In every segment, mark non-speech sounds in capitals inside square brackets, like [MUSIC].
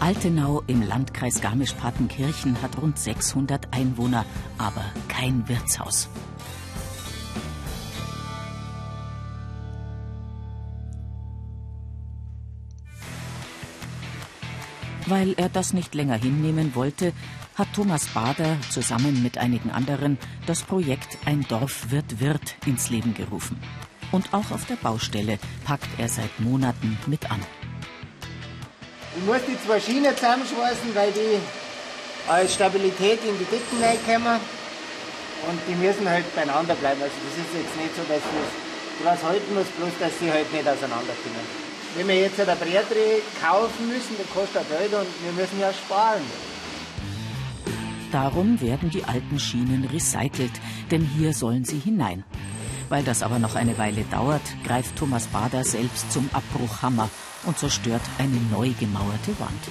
Altenau im Landkreis Garmisch-Partenkirchen hat rund 600 Einwohner, aber kein Wirtshaus. Weil er das nicht länger hinnehmen wollte, hat Thomas Bader zusammen mit einigen anderen das Projekt Ein Dorf wird Wirt ins Leben gerufen. Und auch auf der Baustelle packt er seit Monaten mit an. Ich muss die zwei Schienen zusammenschweißen, weil die als Stabilität in die Dicken reinkommen. Und die müssen halt beieinander bleiben. Also das ist jetzt nicht so, dass das was halten muss, bloß dass sie halt nicht auseinanderkommen. Wenn wir jetzt ein Brettdreh kaufen müssen, dann kostet das Geld und wir müssen ja sparen. Darum werden die alten Schienen recycelt, denn hier sollen sie hinein. Weil das aber noch eine Weile dauert, greift Thomas Bader selbst zum Abbruchhammer und zerstört eine neu gemauerte Wand.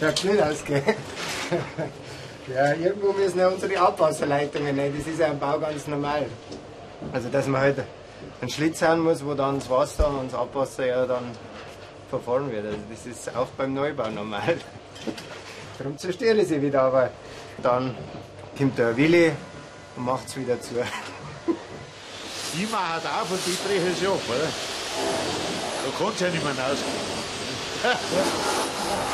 Schaut blöd aus, gell? [LAUGHS] ja, irgendwo müssen ja unsere Abwasserleitungen rein. Das ist ja im Bau ganz normal. Also, dass man halt einen Schlitz haben muss, wo dann das Wasser und das Abwasser ja dann verfahren wird. Also das ist auch beim Neubau normal. [LAUGHS] Darum zerstöre ich sie wieder, aber dann kommt der Willi und macht es wieder zu. Die machen auf und die brechen sie ab, oder? Da kann es ja nicht mehr rausgehen. [LAUGHS]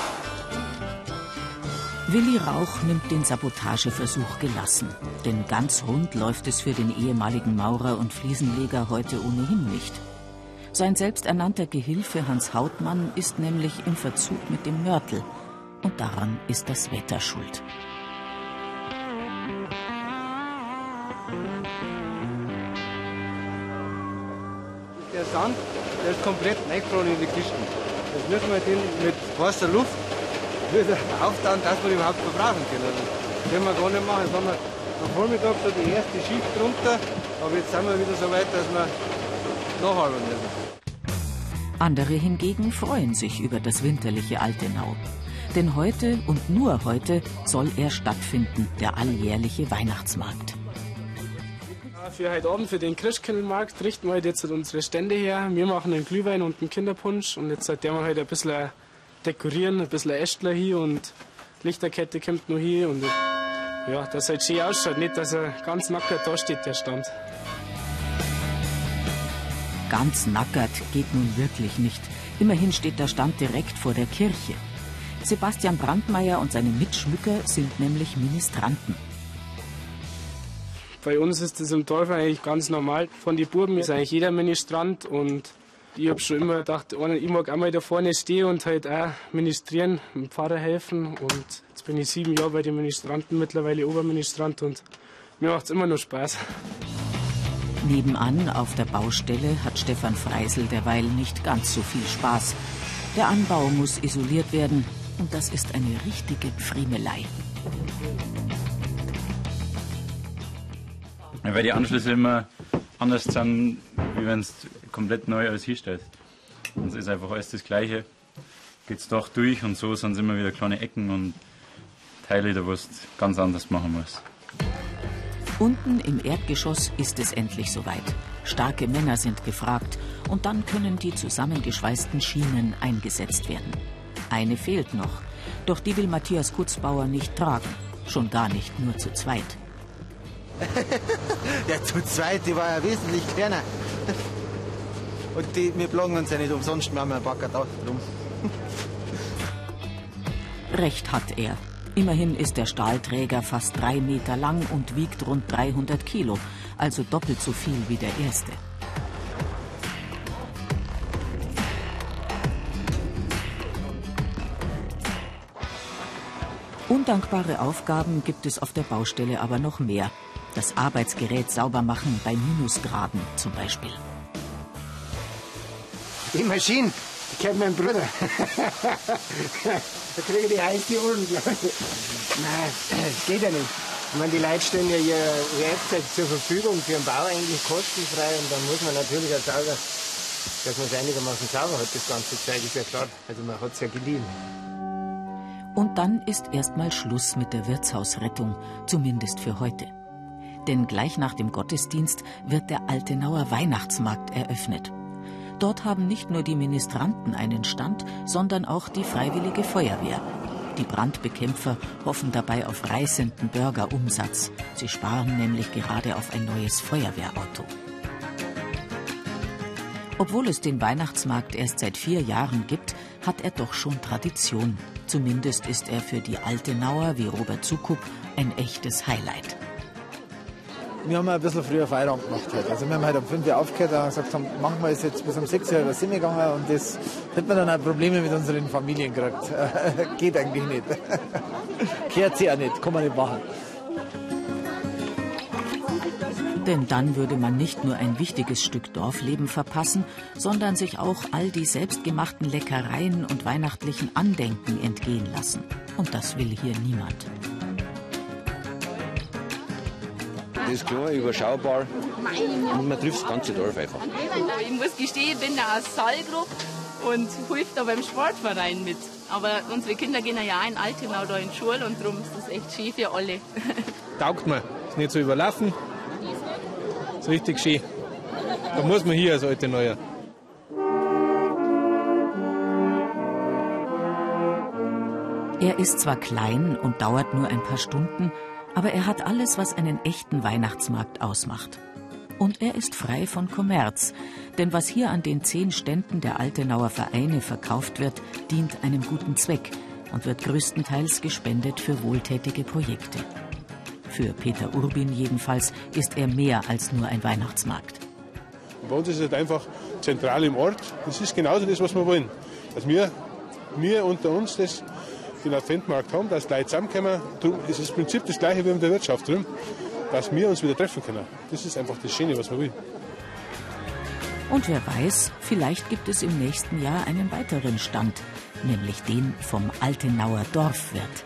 Willi Rauch nimmt den Sabotageversuch gelassen. Denn ganz rund läuft es für den ehemaligen Maurer und Fliesenleger heute ohnehin nicht. Sein selbsternannter Gehilfe Hans Hautmann ist nämlich im Verzug mit dem Mörtel. Und daran ist das Wetter schuld. Sand, der ist komplett reingefroren in die Kisten. Jetzt müssen wir den mit heißer Luft wieder auftauen, dass wir überhaupt verbrauchen können. Das können wir gar nicht machen. Jetzt haben wir am Vormittag so die erste Schicht drunter, aber jetzt sind wir wieder so weit, dass wir nacharbeiten müssen. Andere hingegen freuen sich über das winterliche Altenau. Denn heute und nur heute soll er stattfinden, der alljährliche Weihnachtsmarkt. Für heute Abend, für den Christkindlmarkt, richten wir heute jetzt unsere Stände her. Wir machen einen Glühwein und einen Kinderpunsch und jetzt seitdem wir heute ein bisschen dekorieren, ein bisschen Ästler hier und Lichterkette kommt noch hier und ja, dass halt schön ausschaut, nicht, dass er ganz nackert da steht, der Stand. Ganz nackert geht nun wirklich nicht. Immerhin steht der Stand direkt vor der Kirche. Sebastian Brandmeier und seine Mitschmücker sind nämlich Ministranten. Bei uns ist das im Dorf eigentlich ganz normal. Von den Buben ist eigentlich jeder Ministrant und ich habe schon immer gedacht, ich mag auch mal da vorne stehen und halt auch ministrieren, dem Pfarrer helfen. Und jetzt bin ich sieben Jahre bei den Ministranten, mittlerweile Oberministrant und mir macht es immer noch Spaß. Nebenan auf der Baustelle hat Stefan Freisel derweil nicht ganz so viel Spaß. Der Anbau muss isoliert werden und das ist eine richtige Friemelei. Weil die Anschlüsse immer anders sind, wie wenn es komplett neu alles hinstellt. Und es ist einfach alles das Gleiche. Geht es doch durch und so sind es immer wieder kleine Ecken und Teile, da was ganz anders machen muss. Unten im Erdgeschoss ist es endlich soweit. Starke Männer sind gefragt und dann können die zusammengeschweißten Schienen eingesetzt werden. Eine fehlt noch, doch die will Matthias Kutzbauer nicht tragen, schon gar nicht nur zu zweit. [LAUGHS] ja, zu zweit, die war ja wesentlich kleiner. Und die, wir plagen uns ja nicht umsonst, wir haben einen Bagger da drum. [LAUGHS] Recht hat er. Immerhin ist der Stahlträger fast drei Meter lang und wiegt rund 300 Kilo, also doppelt so viel wie der erste. Undankbare Aufgaben gibt es auf der Baustelle aber noch mehr. Das Arbeitsgerät sauber machen bei Minusgraden zum Beispiel. Die Maschine, die kennt mein Bruder. da kriege ich die heiße Ohren, glaube ich. Nein, das geht ja nicht. Ich meine, die Leute stellen ja ihr Werkzeug zur Verfügung für den Bau eigentlich kostenfrei und dann muss man natürlich auch sauber, dass man es einigermaßen sauber hat, das ganze Zeug, ist ja klar. Also man hat es ja geliehen. Und dann ist erstmal Schluss mit der Wirtshausrettung, zumindest für heute. Denn gleich nach dem Gottesdienst wird der Altenauer Weihnachtsmarkt eröffnet. Dort haben nicht nur die Ministranten einen Stand, sondern auch die Freiwillige Feuerwehr. Die Brandbekämpfer hoffen dabei auf reißenden Bürgerumsatz. Sie sparen nämlich gerade auf ein neues Feuerwehrauto. Obwohl es den Weihnachtsmarkt erst seit vier Jahren gibt, hat er doch schon Tradition. Zumindest ist er für die Altenauer wie Robert Zukup ein echtes Highlight. Wir haben ein bisschen früher Feierabend gemacht heute. Also wir haben heute um 5 Uhr aufgehört und gesagt, haben, manchmal ist jetzt bis um 6 Uhr was gegangen und das hätten wir dann auch Probleme mit unseren Familien gekriegt. [LAUGHS] Geht eigentlich nicht. [LAUGHS] Kehrt sie auch nicht, kann man nicht machen. Denn dann würde man nicht nur ein wichtiges Stück Dorfleben verpassen, sondern sich auch all die selbstgemachten Leckereien und weihnachtlichen Andenken entgehen lassen. Und das will hier niemand. Das ist klar, überschaubar und man trifft das ganze Dorf einfach. Ich muss gestehen, ich bin da aus Saalgruppe und hilft da beim Sportverein mit. Aber unsere Kinder gehen ja auch in Altenau da in die Schule und darum ist das echt schön für alle. [LAUGHS] Taugt mir. Ist nicht so überlaufen. Ist richtig schön. Da muss man hier als alte Neuer. Er ist zwar klein und dauert nur ein paar Stunden, aber er hat alles, was einen echten Weihnachtsmarkt ausmacht. Und er ist frei von Kommerz, denn was hier an den zehn Ständen der Altenauer Vereine verkauft wird, dient einem guten Zweck und wird größtenteils gespendet für wohltätige Projekte. Für Peter Urbin jedenfalls ist er mehr als nur ein Weihnachtsmarkt. Bei uns ist es einfach zentral im Ort. Das ist genauso das, was wir wollen. Dass wir, wir unter uns das, den Adventmarkt haben, dass die Leute zusammenkommen. Darum ist das Prinzip das gleiche wie in der Wirtschaft drin, dass wir uns wieder treffen können. Das ist einfach das Schöne, was wir wollen. Und wer weiß, vielleicht gibt es im nächsten Jahr einen weiteren Stand, nämlich den vom Altenauer Dorfwirt.